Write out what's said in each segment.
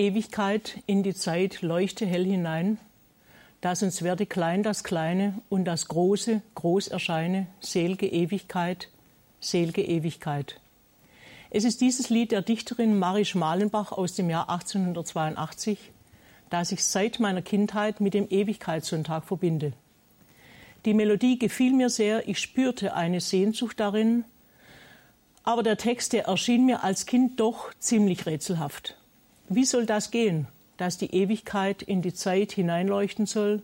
Ewigkeit in die Zeit leuchte hell hinein, dass uns werde klein das Kleine und das Große groß erscheine, selge Ewigkeit, selge Ewigkeit. Es ist dieses Lied der Dichterin Marie Schmalenbach aus dem Jahr 1882, das ich seit meiner Kindheit mit dem Ewigkeitssonntag verbinde. Die Melodie gefiel mir sehr, ich spürte eine Sehnsucht darin, aber der Text, der erschien mir als Kind doch ziemlich rätselhaft. Wie soll das gehen, dass die Ewigkeit in die Zeit hineinleuchten soll?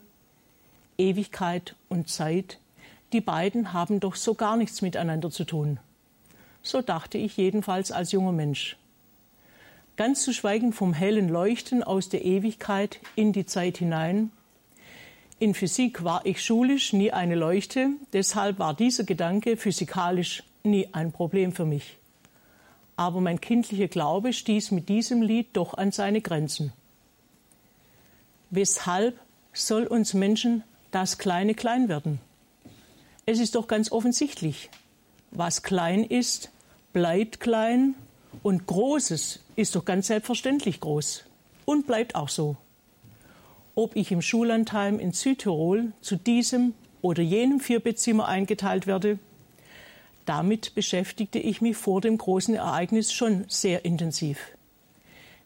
Ewigkeit und Zeit, die beiden haben doch so gar nichts miteinander zu tun. So dachte ich jedenfalls als junger Mensch. Ganz zu schweigen vom hellen Leuchten aus der Ewigkeit in die Zeit hinein, in Physik war ich schulisch nie eine Leuchte, deshalb war dieser Gedanke physikalisch nie ein Problem für mich. Aber mein kindlicher Glaube stieß mit diesem Lied doch an seine Grenzen. Weshalb soll uns Menschen das Kleine klein werden? Es ist doch ganz offensichtlich, was klein ist, bleibt klein und Großes ist doch ganz selbstverständlich groß und bleibt auch so ob ich im Schullandheim in Südtirol zu diesem oder jenem Vierbettzimmer eingeteilt werde. Damit beschäftigte ich mich vor dem großen Ereignis schon sehr intensiv.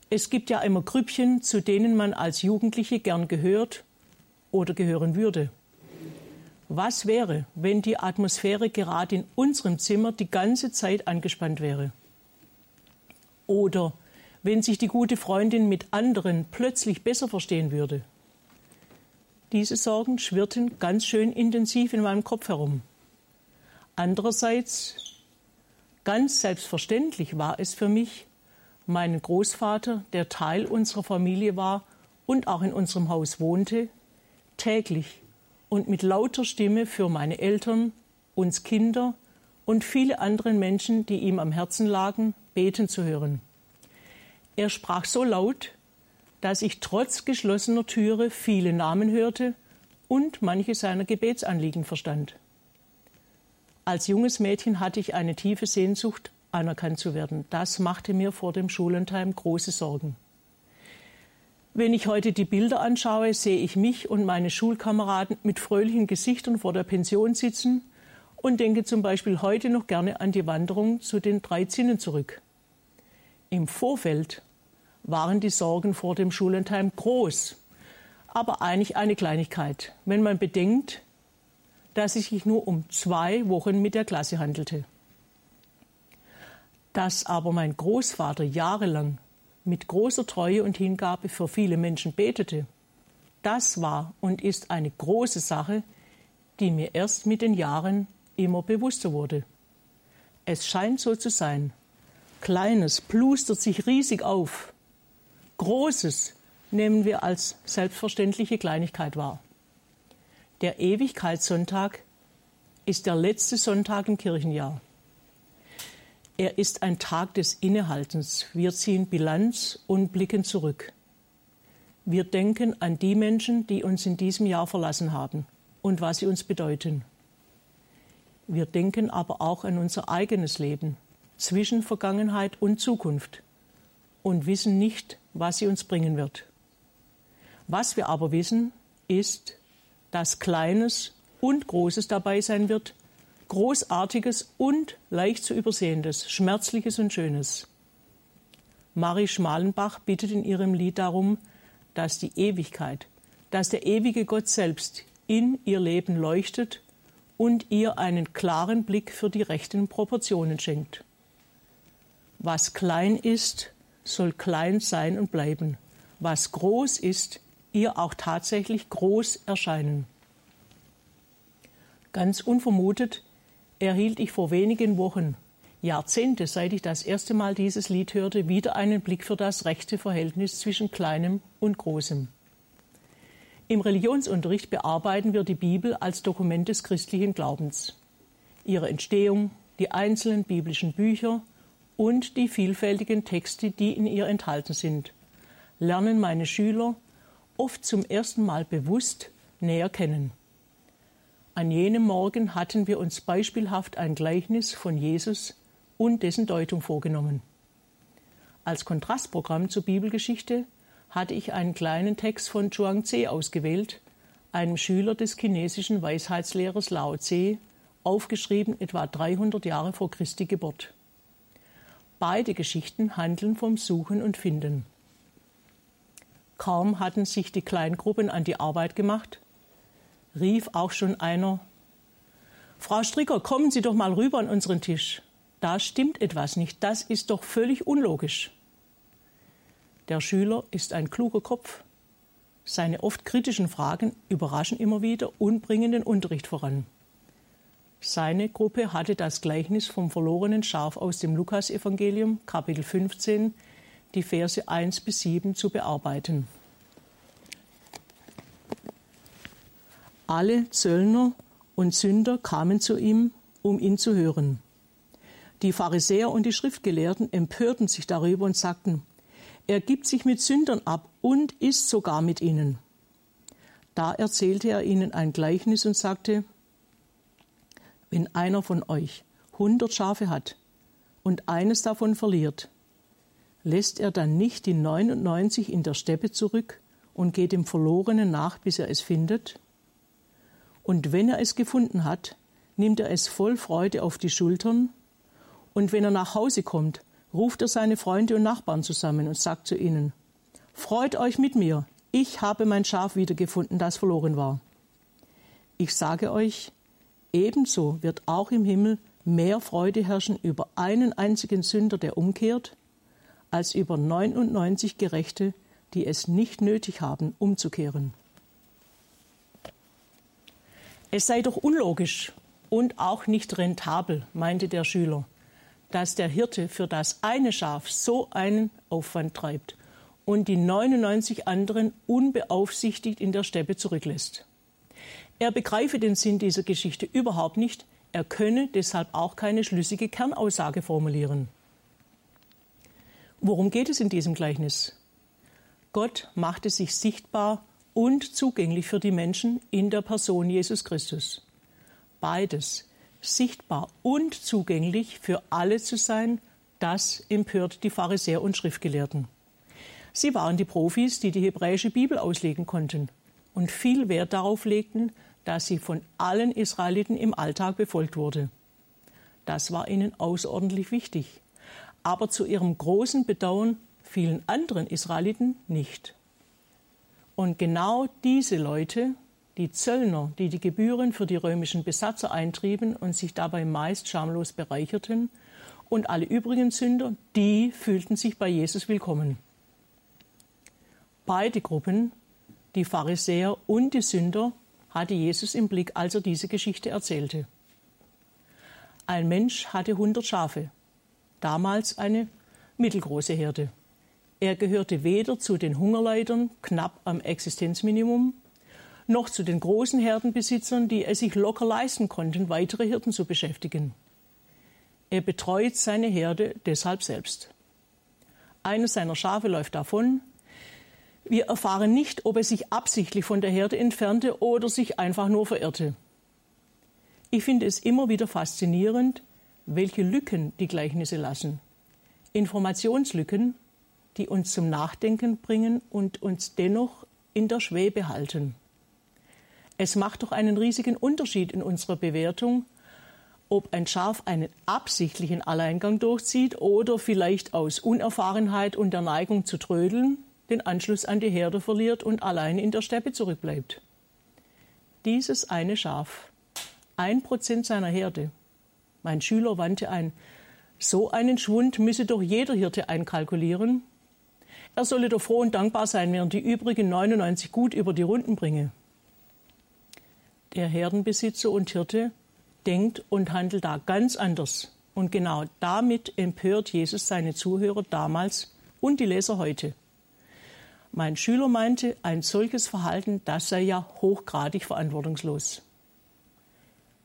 Es gibt ja immer Grüppchen, zu denen man als Jugendliche gern gehört oder gehören würde. Was wäre, wenn die Atmosphäre gerade in unserem Zimmer die ganze Zeit angespannt wäre? Oder wenn sich die gute Freundin mit anderen plötzlich besser verstehen würde? Diese Sorgen schwirrten ganz schön intensiv in meinem Kopf herum. Andererseits, ganz selbstverständlich war es für mich, meinen Großvater, der Teil unserer Familie war und auch in unserem Haus wohnte, täglich und mit lauter Stimme für meine Eltern, uns Kinder und viele andere Menschen, die ihm am Herzen lagen, beten zu hören. Er sprach so laut, dass ich trotz geschlossener Türe viele Namen hörte und manche seiner Gebetsanliegen verstand. Als junges Mädchen hatte ich eine tiefe Sehnsucht, anerkannt zu werden. Das machte mir vor dem Schullandheim große Sorgen. Wenn ich heute die Bilder anschaue, sehe ich mich und meine Schulkameraden mit fröhlichen Gesichtern vor der Pension sitzen und denke zum Beispiel heute noch gerne an die Wanderung zu den drei Zinnen zurück. Im Vorfeld waren die Sorgen vor dem Schullandheim groß, aber eigentlich eine Kleinigkeit, wenn man bedenkt, dass es sich nur um zwei Wochen mit der Klasse handelte. Dass aber mein Großvater jahrelang mit großer Treue und Hingabe für viele Menschen betete, das war und ist eine große Sache, die mir erst mit den Jahren immer bewusster wurde. Es scheint so zu sein. Kleines plustert sich riesig auf, Großes nehmen wir als selbstverständliche Kleinigkeit wahr. Der Ewigkeitssonntag ist der letzte Sonntag im Kirchenjahr. Er ist ein Tag des Innehaltens. Wir ziehen Bilanz und blicken zurück. Wir denken an die Menschen, die uns in diesem Jahr verlassen haben und was sie uns bedeuten. Wir denken aber auch an unser eigenes Leben zwischen Vergangenheit und Zukunft und wissen nicht, was sie uns bringen wird. Was wir aber wissen, ist, dass Kleines und Großes dabei sein wird, Großartiges und leicht zu übersehendes, Schmerzliches und Schönes. Marie Schmalenbach bittet in ihrem Lied darum, dass die Ewigkeit, dass der ewige Gott selbst in ihr Leben leuchtet und ihr einen klaren Blick für die rechten Proportionen schenkt. Was klein ist, soll klein sein und bleiben. Was groß ist, ihr auch tatsächlich groß erscheinen. Ganz unvermutet erhielt ich vor wenigen Wochen, Jahrzehnte seit ich das erste Mal dieses Lied hörte, wieder einen Blick für das rechte Verhältnis zwischen Kleinem und Großem. Im Religionsunterricht bearbeiten wir die Bibel als Dokument des christlichen Glaubens. Ihre Entstehung, die einzelnen biblischen Bücher und die vielfältigen Texte, die in ihr enthalten sind, lernen meine Schüler oft zum ersten Mal bewusst näher kennen. An jenem Morgen hatten wir uns beispielhaft ein Gleichnis von Jesus und dessen Deutung vorgenommen. Als Kontrastprogramm zur Bibelgeschichte hatte ich einen kleinen Text von Zhuangzi ausgewählt, einem Schüler des chinesischen Weisheitslehrers Lao Tse, aufgeschrieben etwa 300 Jahre vor Christi Geburt. Beide Geschichten handeln vom Suchen und Finden. Kaum hatten sich die Kleingruppen an die Arbeit gemacht, rief auch schon einer Frau Stricker, kommen Sie doch mal rüber an unseren Tisch. Da stimmt etwas nicht, das ist doch völlig unlogisch. Der Schüler ist ein kluger Kopf. Seine oft kritischen Fragen überraschen immer wieder und bringen den Unterricht voran. Seine Gruppe hatte das Gleichnis vom verlorenen Schaf aus dem Lukasevangelium, Kapitel 15, die Verse 1 bis 7 zu bearbeiten. Alle Zöllner und Sünder kamen zu ihm, um ihn zu hören. Die Pharisäer und die Schriftgelehrten empörten sich darüber und sagten, er gibt sich mit Sündern ab und isst sogar mit ihnen. Da erzählte er ihnen ein Gleichnis und sagte, wenn einer von euch hundert Schafe hat und eines davon verliert, lässt er dann nicht die 99 in der Steppe zurück und geht dem Verlorenen nach, bis er es findet? Und wenn er es gefunden hat, nimmt er es voll Freude auf die Schultern, und wenn er nach Hause kommt, ruft er seine Freunde und Nachbarn zusammen und sagt zu ihnen, Freut euch mit mir, ich habe mein Schaf wiedergefunden, das verloren war. Ich sage euch, Ebenso wird auch im Himmel mehr Freude herrschen über einen einzigen Sünder, der umkehrt, als über 99 Gerechte, die es nicht nötig haben, umzukehren. Es sei doch unlogisch und auch nicht rentabel, meinte der Schüler, dass der Hirte für das eine Schaf so einen Aufwand treibt und die 99 anderen unbeaufsichtigt in der Steppe zurücklässt. Er begreife den Sinn dieser Geschichte überhaupt nicht, er könne deshalb auch keine schlüssige Kernaussage formulieren. Worum geht es in diesem Gleichnis? Gott machte sich sichtbar und zugänglich für die Menschen in der Person Jesus Christus. Beides, sichtbar und zugänglich für alle zu sein, das empört die Pharisäer und Schriftgelehrten. Sie waren die Profis, die die hebräische Bibel auslegen konnten und viel Wert darauf legten, dass sie von allen Israeliten im Alltag befolgt wurde. Das war ihnen außerordentlich wichtig. Aber zu ihrem großen Bedauern vielen anderen Israeliten nicht. Und genau diese Leute, die Zöllner, die die Gebühren für die römischen Besatzer eintrieben und sich dabei meist schamlos bereicherten, und alle übrigen Sünder, die fühlten sich bei Jesus willkommen. Beide Gruppen, die Pharisäer und die Sünder, hatte Jesus im Blick, als er diese Geschichte erzählte. Ein Mensch hatte hundert Schafe, damals eine mittelgroße Herde. Er gehörte weder zu den Hungerleidern, knapp am Existenzminimum, noch zu den großen Herdenbesitzern, die es sich locker leisten konnten, weitere Hirten zu beschäftigen. Er betreut seine Herde deshalb selbst. Eines seiner Schafe läuft davon, wir erfahren nicht, ob er sich absichtlich von der Herde entfernte oder sich einfach nur verirrte. Ich finde es immer wieder faszinierend, welche Lücken die Gleichnisse lassen. Informationslücken, die uns zum Nachdenken bringen und uns dennoch in der Schwebe halten. Es macht doch einen riesigen Unterschied in unserer Bewertung, ob ein Schaf einen absichtlichen Alleingang durchzieht oder vielleicht aus Unerfahrenheit und der Neigung zu trödeln den Anschluss an die Herde verliert und allein in der Steppe zurückbleibt. Dieses eine Schaf, ein Prozent seiner Herde. Mein Schüler wandte ein, so einen Schwund müsse doch jeder Hirte einkalkulieren. Er solle doch froh und dankbar sein, während die übrigen 99 gut über die Runden bringe. Der Herdenbesitzer und Hirte denkt und handelt da ganz anders. Und genau damit empört Jesus seine Zuhörer damals und die Leser heute. Mein Schüler meinte, ein solches Verhalten, das sei ja hochgradig verantwortungslos.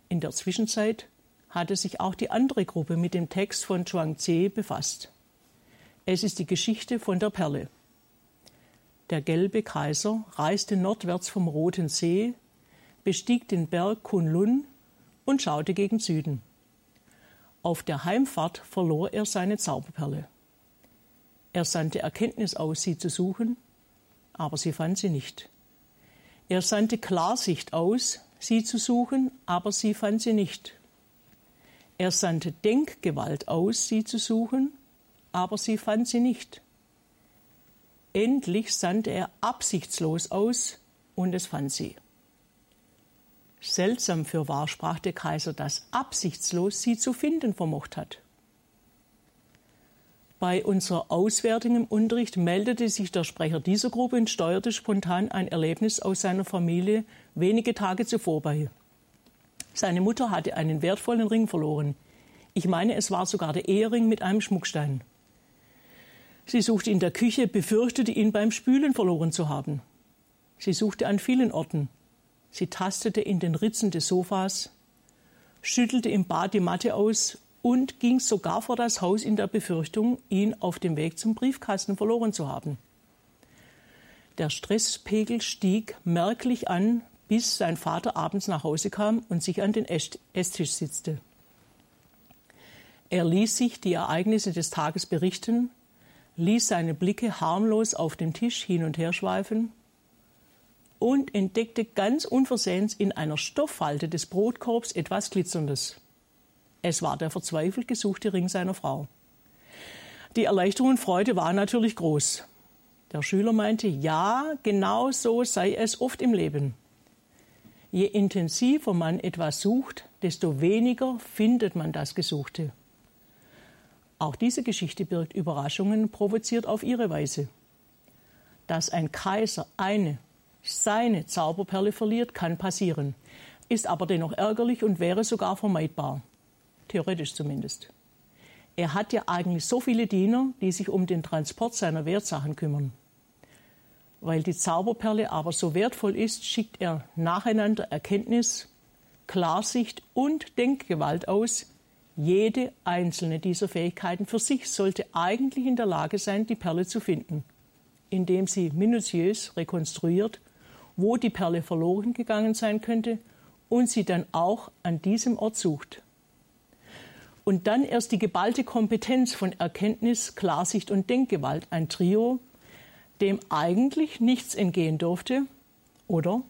In der Zwischenzeit hatte sich auch die andere Gruppe mit dem Text von Zhuangzi befasst. Es ist die Geschichte von der Perle. Der gelbe Kaiser reiste nordwärts vom Roten See, bestieg den Berg Kunlun und schaute gegen Süden. Auf der Heimfahrt verlor er seine Zauberperle. Er sandte Erkenntnis aus, sie zu suchen, aber sie fand sie nicht. Er sandte Klarsicht aus, sie zu suchen, aber sie fand sie nicht. Er sandte Denkgewalt aus, sie zu suchen, aber sie fand sie nicht. Endlich sandte er absichtslos aus, und es fand sie. Seltsam für wahr, sprach der Kaiser, dass absichtslos sie zu finden vermocht hat. Bei unserer Auswertung im Unterricht meldete sich der Sprecher dieser Gruppe und steuerte spontan ein Erlebnis aus seiner Familie wenige Tage zuvor bei. Seine Mutter hatte einen wertvollen Ring verloren. Ich meine, es war sogar der Ehering mit einem Schmuckstein. Sie suchte in der Küche, befürchtete ihn beim Spülen verloren zu haben. Sie suchte an vielen Orten. Sie tastete in den Ritzen des Sofas, schüttelte im Bad die Matte aus und ging sogar vor das Haus in der Befürchtung, ihn auf dem Weg zum Briefkasten verloren zu haben. Der Stresspegel stieg merklich an, bis sein Vater abends nach Hause kam und sich an den Esstisch sitzte. Er ließ sich die Ereignisse des Tages berichten, ließ seine Blicke harmlos auf dem Tisch hin und her schweifen und entdeckte ganz unversehens in einer Stofffalte des Brotkorbs etwas Glitzerndes. Es war der verzweifelt gesuchte Ring seiner Frau. Die Erleichterung und Freude war natürlich groß. Der Schüler meinte, ja, genau so sei es oft im Leben. Je intensiver man etwas sucht, desto weniger findet man das Gesuchte. Auch diese Geschichte birgt Überraschungen, provoziert auf ihre Weise. Dass ein Kaiser eine, seine Zauberperle verliert, kann passieren, ist aber dennoch ärgerlich und wäre sogar vermeidbar theoretisch zumindest. Er hat ja eigentlich so viele Diener, die sich um den Transport seiner Wertsachen kümmern. Weil die Zauberperle aber so wertvoll ist, schickt er nacheinander Erkenntnis, Klarsicht und Denkgewalt aus. Jede einzelne dieser Fähigkeiten für sich sollte eigentlich in der Lage sein, die Perle zu finden, indem sie minutiös rekonstruiert, wo die Perle verloren gegangen sein könnte und sie dann auch an diesem Ort sucht und dann erst die geballte Kompetenz von Erkenntnis, Klarsicht und Denkgewalt, ein Trio, dem eigentlich nichts entgehen durfte, oder?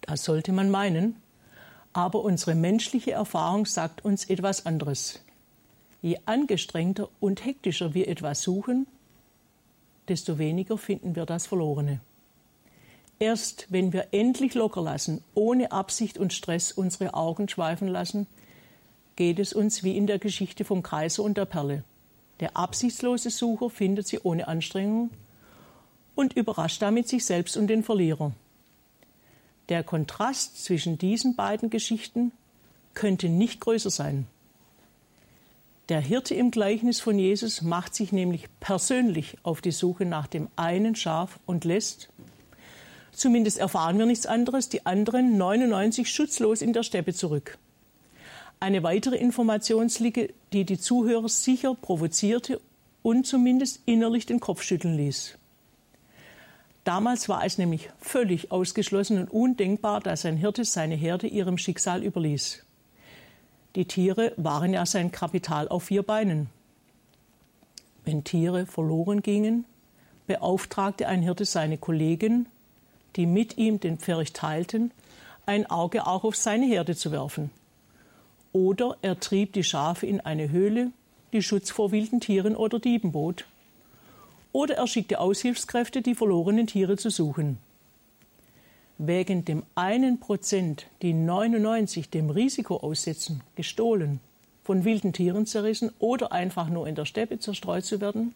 Das sollte man meinen, aber unsere menschliche Erfahrung sagt uns etwas anderes. Je angestrengter und hektischer wir etwas suchen, desto weniger finden wir das Verlorene. Erst wenn wir endlich locker lassen, ohne Absicht und Stress unsere Augen schweifen lassen, geht es uns wie in der Geschichte vom Kaiser und der Perle. Der absichtslose Sucher findet sie ohne Anstrengung und überrascht damit sich selbst und den Verlierer. Der Kontrast zwischen diesen beiden Geschichten könnte nicht größer sein. Der Hirte im Gleichnis von Jesus macht sich nämlich persönlich auf die Suche nach dem einen Schaf und lässt, zumindest erfahren wir nichts anderes, die anderen 99 schutzlos in der Steppe zurück. Eine weitere Informationslücke, die die Zuhörer sicher provozierte und zumindest innerlich den Kopf schütteln ließ. Damals war es nämlich völlig ausgeschlossen und undenkbar, dass ein Hirte seine Herde ihrem Schicksal überließ. Die Tiere waren ja sein Kapital auf vier Beinen. Wenn Tiere verloren gingen, beauftragte ein Hirte seine Kollegen, die mit ihm den Pferch teilten, ein Auge auch auf seine Herde zu werfen. Oder er trieb die Schafe in eine Höhle, die Schutz vor wilden Tieren oder Dieben bot. Oder er schickte Aushilfskräfte, die verlorenen Tiere zu suchen. Wegen dem einen Prozent, die 99 dem Risiko aussetzen, gestohlen, von wilden Tieren zerrissen oder einfach nur in der Steppe zerstreut zu werden,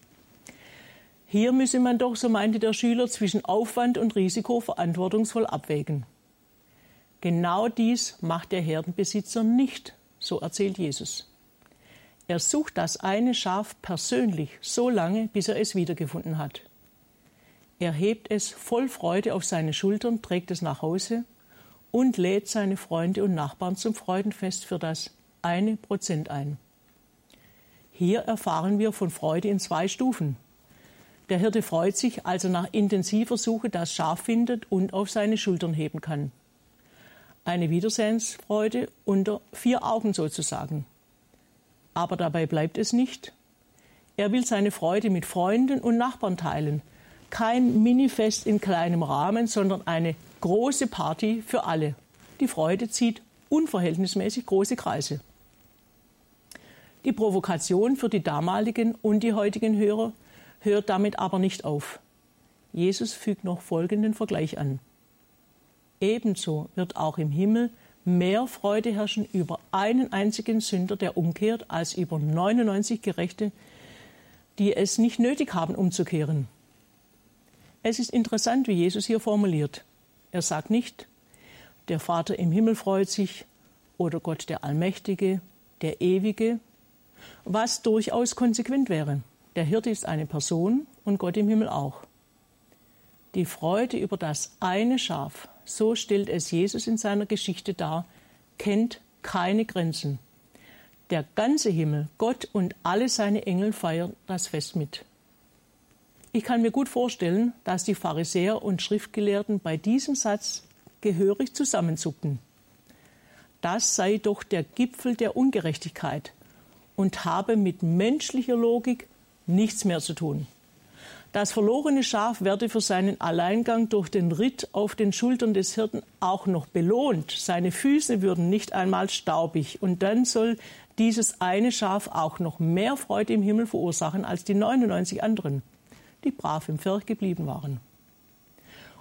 hier müsse man doch, so meinte der Schüler, zwischen Aufwand und Risiko verantwortungsvoll abwägen. Genau dies macht der Herdenbesitzer nicht so erzählt Jesus. Er sucht das eine Schaf persönlich so lange, bis er es wiedergefunden hat. Er hebt es voll Freude auf seine Schultern, trägt es nach Hause und lädt seine Freunde und Nachbarn zum Freudenfest für das eine Prozent ein. Hier erfahren wir von Freude in zwei Stufen. Der Hirte freut sich, als er nach intensiver Suche das Schaf findet und auf seine Schultern heben kann eine Wiedersehensfreude unter vier Augen sozusagen. Aber dabei bleibt es nicht. Er will seine Freude mit Freunden und Nachbarn teilen, Kein Minifest in kleinem Rahmen, sondern eine große Party für alle. Die Freude zieht unverhältnismäßig große Kreise. Die Provokation für die damaligen und die heutigen Hörer hört damit aber nicht auf. Jesus fügt noch folgenden Vergleich an. Ebenso wird auch im Himmel mehr Freude herrschen über einen einzigen Sünder, der umkehrt, als über 99 Gerechte, die es nicht nötig haben, umzukehren. Es ist interessant, wie Jesus hier formuliert. Er sagt nicht, der Vater im Himmel freut sich oder Gott der Allmächtige, der Ewige, was durchaus konsequent wäre. Der Hirte ist eine Person und Gott im Himmel auch. Die Freude über das eine Schaf, so stellt es Jesus in seiner Geschichte dar, kennt keine Grenzen. Der ganze Himmel, Gott und alle seine Engel feiern das Fest mit. Ich kann mir gut vorstellen, dass die Pharisäer und Schriftgelehrten bei diesem Satz gehörig zusammenzuckten. Das sei doch der Gipfel der Ungerechtigkeit und habe mit menschlicher Logik nichts mehr zu tun. Das verlorene Schaf werde für seinen Alleingang durch den Ritt auf den Schultern des Hirten auch noch belohnt. Seine Füße würden nicht einmal staubig. Und dann soll dieses eine Schaf auch noch mehr Freude im Himmel verursachen als die 99 anderen, die brav im Pferch geblieben waren.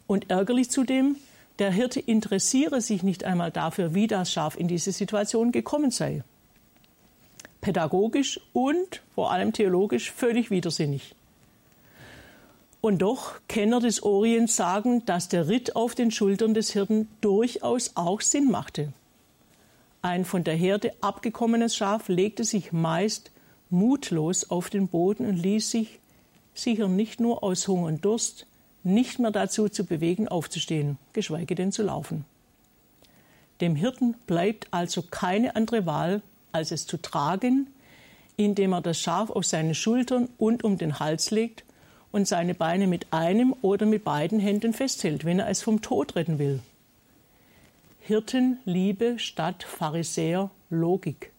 Und ärgerlich zudem, der Hirte interessiere sich nicht einmal dafür, wie das Schaf in diese Situation gekommen sei. Pädagogisch und vor allem theologisch völlig widersinnig. Und doch Kenner des Orients sagen, dass der Ritt auf den Schultern des Hirten durchaus auch Sinn machte. Ein von der Herde abgekommenes Schaf legte sich meist mutlos auf den Boden und ließ sich, sicher nicht nur aus Hunger und Durst, nicht mehr dazu zu bewegen, aufzustehen, geschweige denn zu laufen. Dem Hirten bleibt also keine andere Wahl, als es zu tragen, indem er das Schaf auf seine Schultern und um den Hals legt und seine Beine mit einem oder mit beiden Händen festhält, wenn er es vom Tod retten will. Hirtenliebe statt Pharisäer Logik.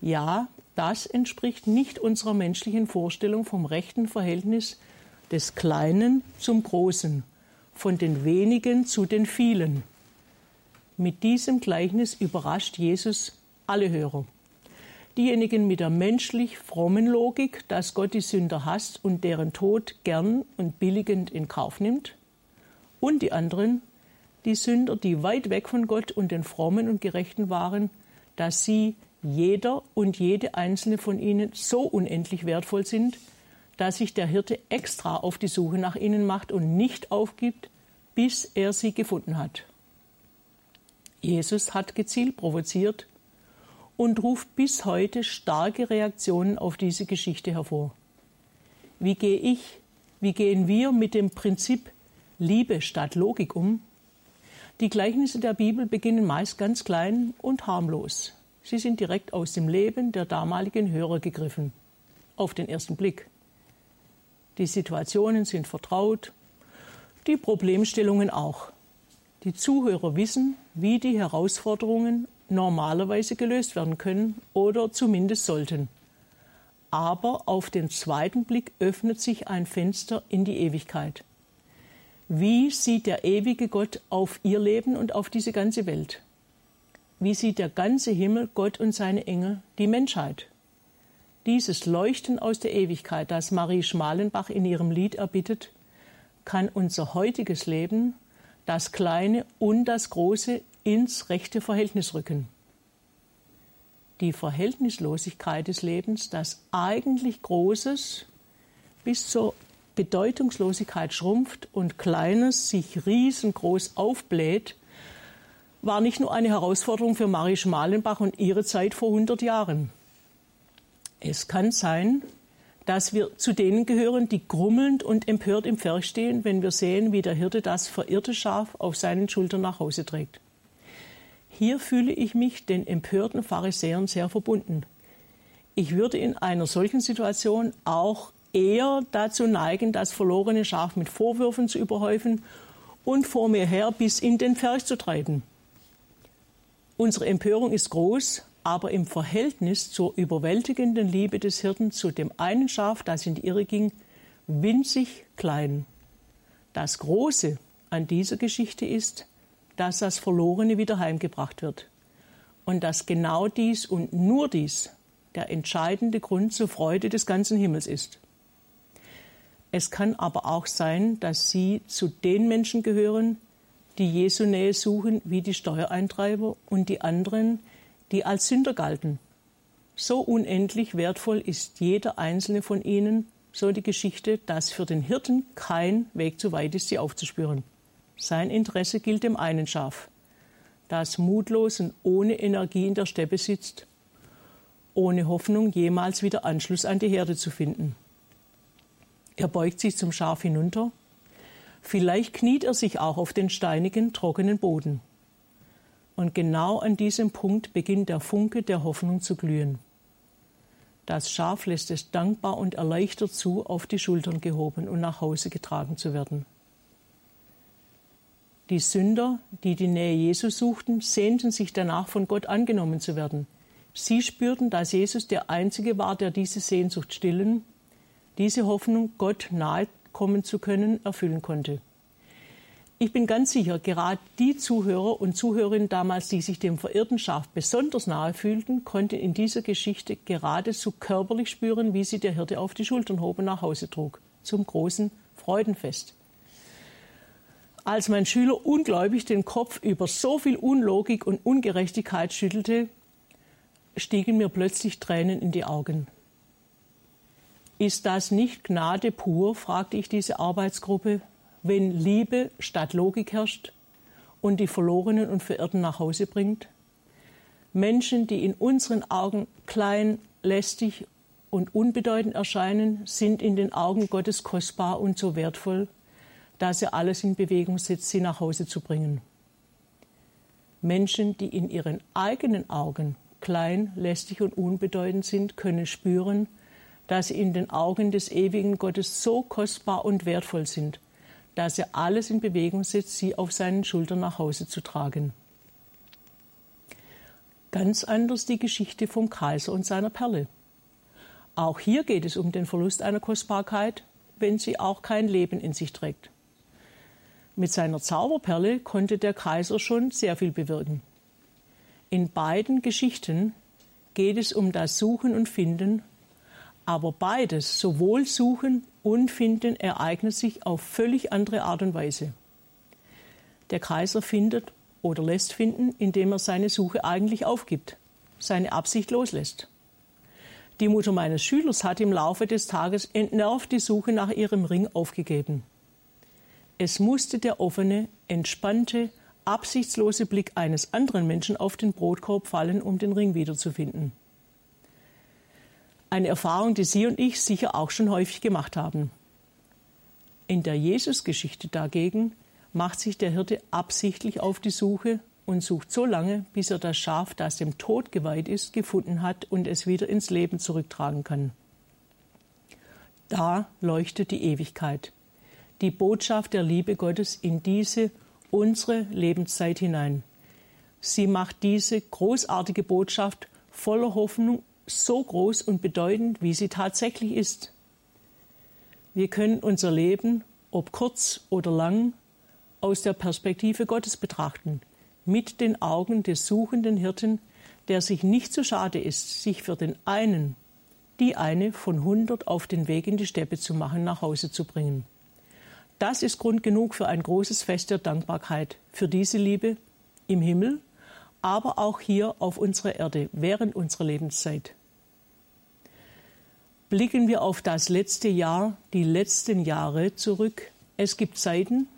Ja, das entspricht nicht unserer menschlichen Vorstellung vom rechten Verhältnis des Kleinen zum Großen, von den wenigen zu den vielen. Mit diesem Gleichnis überrascht Jesus alle Hörer diejenigen mit der menschlich frommen Logik, dass Gott die Sünder hasst und deren Tod gern und billigend in Kauf nimmt, und die anderen, die Sünder, die weit weg von Gott und den Frommen und Gerechten waren, dass sie, jeder und jede einzelne von ihnen, so unendlich wertvoll sind, dass sich der Hirte extra auf die Suche nach ihnen macht und nicht aufgibt, bis er sie gefunden hat. Jesus hat gezielt provoziert, und ruft bis heute starke Reaktionen auf diese Geschichte hervor. Wie gehe ich, wie gehen wir mit dem Prinzip Liebe statt Logik um? Die Gleichnisse der Bibel beginnen meist ganz klein und harmlos. Sie sind direkt aus dem Leben der damaligen Hörer gegriffen, auf den ersten Blick. Die Situationen sind vertraut, die Problemstellungen auch. Die Zuhörer wissen, wie die Herausforderungen normalerweise gelöst werden können oder zumindest sollten. Aber auf den zweiten Blick öffnet sich ein Fenster in die Ewigkeit. Wie sieht der ewige Gott auf ihr Leben und auf diese ganze Welt? Wie sieht der ganze Himmel, Gott und seine Engel, die Menschheit? Dieses Leuchten aus der Ewigkeit, das Marie Schmalenbach in ihrem Lied erbittet, kann unser heutiges Leben, das Kleine und das Große, ins rechte Verhältnis rücken. Die Verhältnislosigkeit des Lebens, das eigentlich Großes bis zur Bedeutungslosigkeit schrumpft und Kleines sich riesengroß aufbläht, war nicht nur eine Herausforderung für Marie Schmalenbach und ihre Zeit vor 100 Jahren. Es kann sein, dass wir zu denen gehören, die grummelnd und empört im Pferch stehen, wenn wir sehen, wie der Hirte das verirrte Schaf auf seinen Schultern nach Hause trägt. Hier fühle ich mich den empörten Pharisäern sehr verbunden. Ich würde in einer solchen Situation auch eher dazu neigen, das verlorene Schaf mit Vorwürfen zu überhäufen und vor mir her bis in den Pferch zu treiben. Unsere Empörung ist groß, aber im Verhältnis zur überwältigenden Liebe des Hirten zu dem einen Schaf, das in die Irre ging, winzig klein. Das Große an dieser Geschichte ist, dass das Verlorene wieder heimgebracht wird und dass genau dies und nur dies der entscheidende Grund zur Freude des ganzen Himmels ist. Es kann aber auch sein, dass Sie zu den Menschen gehören, die Jesu Nähe suchen, wie die Steuereintreiber und die anderen, die als Sünder galten. So unendlich wertvoll ist jeder einzelne von ihnen, so die Geschichte, dass für den Hirten kein Weg zu weit ist, sie aufzuspüren. Sein Interesse gilt dem einen Schaf, das mutlos und ohne Energie in der Steppe sitzt, ohne Hoffnung, jemals wieder Anschluss an die Herde zu finden. Er beugt sich zum Schaf hinunter, vielleicht kniet er sich auch auf den steinigen, trockenen Boden. Und genau an diesem Punkt beginnt der Funke der Hoffnung zu glühen. Das Schaf lässt es dankbar und erleichtert zu, auf die Schultern gehoben und nach Hause getragen zu werden. Die Sünder, die die Nähe Jesu suchten, sehnten sich danach, von Gott angenommen zu werden. Sie spürten, dass Jesus der Einzige war, der diese Sehnsucht stillen, diese Hoffnung, Gott nahe kommen zu können, erfüllen konnte. Ich bin ganz sicher, gerade die Zuhörer und Zuhörerinnen damals, die sich dem verirrten Schaf besonders nahe fühlten, konnten in dieser Geschichte geradezu körperlich spüren, wie sie der Hirte auf die Schultern hob und nach Hause trug, zum großen Freudenfest. Als mein Schüler ungläubig den Kopf über so viel Unlogik und Ungerechtigkeit schüttelte, stiegen mir plötzlich Tränen in die Augen. Ist das nicht Gnade pur? fragte ich diese Arbeitsgruppe, wenn Liebe statt Logik herrscht und die Verlorenen und Verirrten nach Hause bringt? Menschen, die in unseren Augen klein, lästig und unbedeutend erscheinen, sind in den Augen Gottes kostbar und so wertvoll, dass er alles in Bewegung setzt, sie nach Hause zu bringen. Menschen, die in ihren eigenen Augen klein, lästig und unbedeutend sind, können spüren, dass sie in den Augen des ewigen Gottes so kostbar und wertvoll sind, dass er alles in Bewegung setzt, sie auf seinen Schultern nach Hause zu tragen. Ganz anders die Geschichte vom Kaiser und seiner Perle. Auch hier geht es um den Verlust einer Kostbarkeit, wenn sie auch kein Leben in sich trägt. Mit seiner Zauberperle konnte der Kaiser schon sehr viel bewirken. In beiden Geschichten geht es um das Suchen und Finden, aber beides, sowohl Suchen und Finden ereignet sich auf völlig andere Art und Weise. Der Kaiser findet oder lässt finden, indem er seine Suche eigentlich aufgibt, seine Absicht loslässt. Die Mutter meines Schülers hat im Laufe des Tages entnervt die Suche nach ihrem Ring aufgegeben. Es musste der offene, entspannte, absichtslose Blick eines anderen Menschen auf den Brotkorb fallen, um den Ring wiederzufinden. Eine Erfahrung, die Sie und ich sicher auch schon häufig gemacht haben. In der Jesusgeschichte dagegen macht sich der Hirte absichtlich auf die Suche und sucht so lange, bis er das Schaf, das dem Tod geweiht ist, gefunden hat und es wieder ins Leben zurücktragen kann. Da leuchtet die Ewigkeit, die Botschaft der Liebe Gottes in diese unsere Lebenszeit hinein. Sie macht diese großartige Botschaft voller Hoffnung so groß und bedeutend, wie sie tatsächlich ist. Wir können unser Leben, ob kurz oder lang, aus der Perspektive Gottes betrachten, mit den Augen des suchenden Hirten, der sich nicht zu schade ist, sich für den einen, die eine von hundert auf den Weg in die Steppe zu machen, nach Hause zu bringen. Das ist Grund genug für ein großes Fest der Dankbarkeit für diese Liebe im Himmel aber auch hier auf unserer Erde während unserer Lebenszeit. Blicken wir auf das letzte Jahr, die letzten Jahre zurück. Es gibt Zeiten,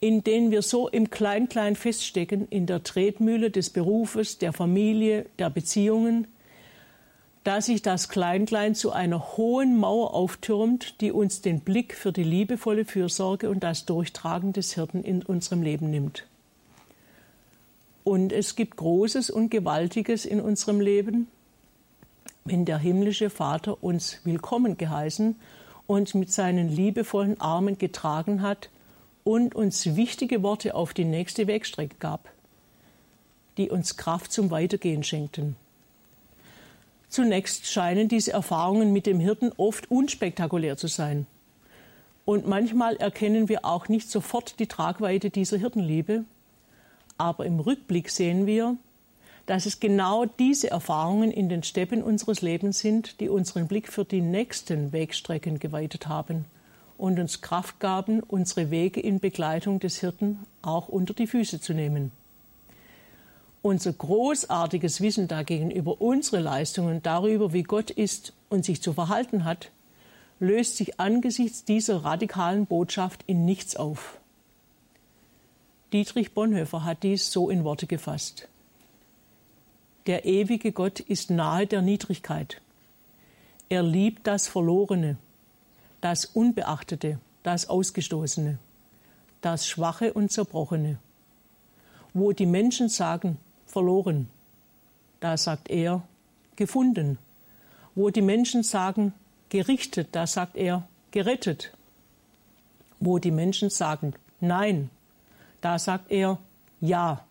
in denen wir so im Klein-Klein feststecken, in der Tretmühle des Berufes, der Familie, der Beziehungen, dass sich das Klein-Klein zu einer hohen Mauer auftürmt, die uns den Blick für die liebevolle Fürsorge und das Durchtragen des Hirten in unserem Leben nimmt. Und es gibt Großes und Gewaltiges in unserem Leben, wenn der himmlische Vater uns willkommen geheißen und mit seinen liebevollen Armen getragen hat und uns wichtige Worte auf die nächste Wegstrecke gab, die uns Kraft zum Weitergehen schenkten. Zunächst scheinen diese Erfahrungen mit dem Hirten oft unspektakulär zu sein. Und manchmal erkennen wir auch nicht sofort die Tragweite dieser Hirtenliebe. Aber im Rückblick sehen wir, dass es genau diese Erfahrungen in den Steppen unseres Lebens sind, die unseren Blick für die nächsten Wegstrecken geweitet haben und uns Kraft gaben, unsere Wege in Begleitung des Hirten auch unter die Füße zu nehmen. Unser großartiges Wissen dagegen über unsere Leistungen, darüber, wie Gott ist und sich zu verhalten hat, löst sich angesichts dieser radikalen Botschaft in nichts auf. Dietrich Bonhoeffer hat dies so in Worte gefasst. Der ewige Gott ist nahe der Niedrigkeit. Er liebt das Verlorene, das Unbeachtete, das Ausgestoßene, das Schwache und Zerbrochene. Wo die Menschen sagen, verloren, da sagt er, gefunden. Wo die Menschen sagen, gerichtet, da sagt er, gerettet. Wo die Menschen sagen, nein, da sagt er, ja.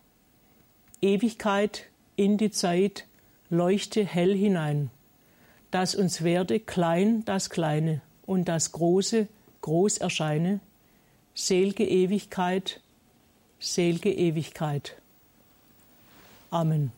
Ewigkeit in die Zeit, leuchte hell hinein, dass uns werde klein das Kleine und das Große groß erscheine, selge Ewigkeit, selge Ewigkeit. Amen.